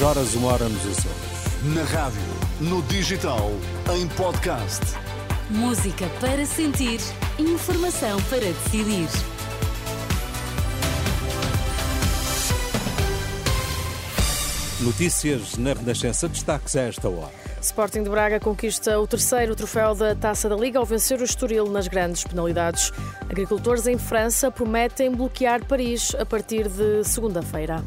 duas horas, uma hora nos Açores. Na rádio, no digital, em podcast. Música para sentir, informação para decidir. Notícias na Renascença, destaques a esta hora. Sporting de Braga conquista o terceiro troféu da Taça da Liga ao vencer o Estoril nas grandes penalidades. Agricultores em França prometem bloquear Paris a partir de segunda-feira.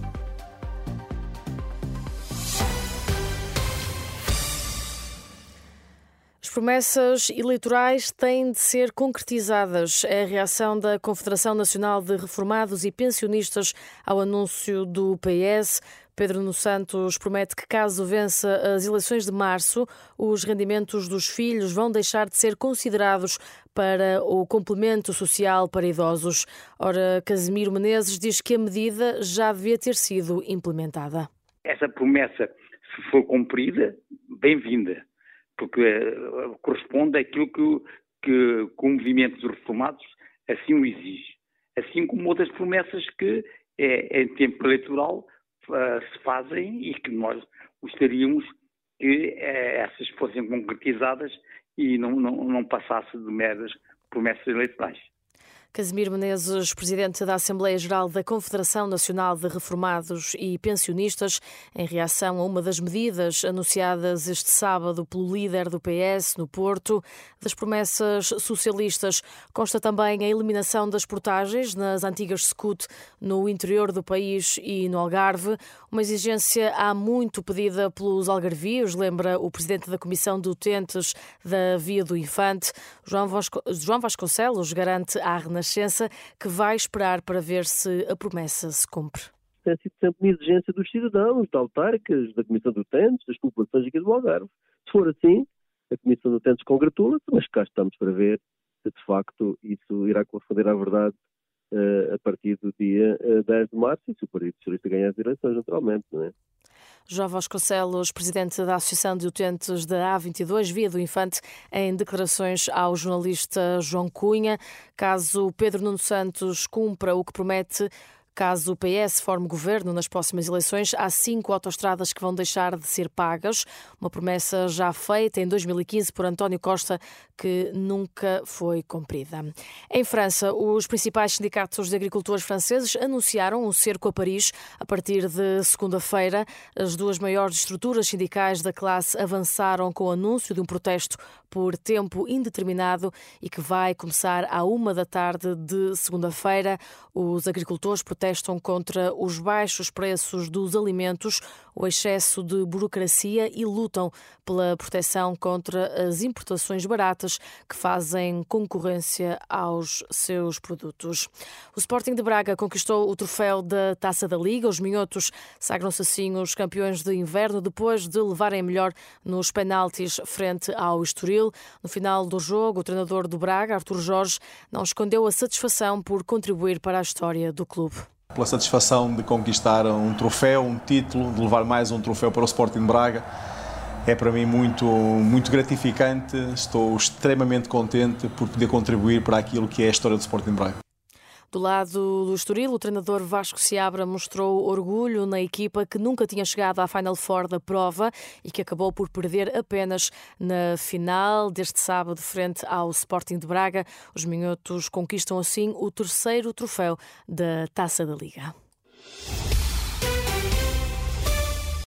Promessas eleitorais têm de ser concretizadas. É a reação da Confederação Nacional de Reformados e Pensionistas ao anúncio do PS. Pedro Nuno Santos promete que, caso vença as eleições de março, os rendimentos dos filhos vão deixar de ser considerados para o complemento social para idosos. Ora, Casimiro Menezes diz que a medida já devia ter sido implementada. Essa promessa, se for cumprida, bem-vinda, porque uh, corresponde àquilo que, que, que o movimento dos reformados assim o exige. Assim como outras promessas que, é, em tempo eleitoral, uh, se fazem e que nós gostaríamos que essas fossem concretizadas e não, não, não passasse de meras promessas eleitorais. Casimiro Menezes, presidente da Assembleia Geral da Confederação Nacional de Reformados e Pensionistas, em reação a uma das medidas anunciadas este sábado pelo líder do PS no Porto, das promessas socialistas, consta também a eliminação das portagens nas antigas SCUT no interior do país e no Algarve, uma exigência há muito pedida pelos algarvios, lembra o presidente da Comissão de Utentes da Via do Infante. João, Vasco... João Vasconcelos garante à Renascença Renascença, que vai esperar para ver se a promessa se cumpre. Tem sido sempre uma exigência dos cidadãos, da autárquicas, da Comissão de Utentes, das populações aqui do Algarve. Se for assim, a Comissão de Utentes congratula-se, mas cá estamos para ver se de facto isso irá corresponder à verdade uh, a partir do dia uh, eh, 10 de março e se o Partido Socialista ganhar as eleições, naturalmente, não é? João Vasconcelos, presidente da Associação de Utentes da A22, Via do Infante, em declarações ao jornalista João Cunha. Caso Pedro Nuno Santos cumpra o que promete, Caso o PS forme governo nas próximas eleições, há cinco autoestradas que vão deixar de ser pagas, uma promessa já feita em 2015 por António Costa, que nunca foi cumprida. Em França, os principais sindicatos de agricultores franceses anunciaram um cerco a Paris a partir de segunda-feira. As duas maiores estruturas sindicais da classe avançaram com o anúncio de um protesto por tempo indeterminado e que vai começar à uma da tarde de segunda-feira. Os agricultores protestam contra os baixos preços dos alimentos, o excesso de burocracia e lutam pela proteção contra as importações baratas que fazem concorrência aos seus produtos. O Sporting de Braga conquistou o troféu da Taça da Liga. Os minhotos sagram-se assim os campeões de inverno depois de levarem melhor nos penaltis frente ao Estoril. No final do jogo, o treinador do Braga, Artur Jorge, não escondeu a satisfação por contribuir para a história do clube pela satisfação de conquistar um troféu, um título, de levar mais um troféu para o Sporting Braga. É para mim muito, muito gratificante, estou extremamente contente por poder contribuir para aquilo que é a história do Sporting Braga. Do lado do Estoril, o treinador Vasco Seabra mostrou orgulho na equipa que nunca tinha chegado à Final Four da prova e que acabou por perder apenas na final deste sábado frente ao Sporting de Braga. Os minhotos conquistam assim o terceiro troféu da Taça da Liga.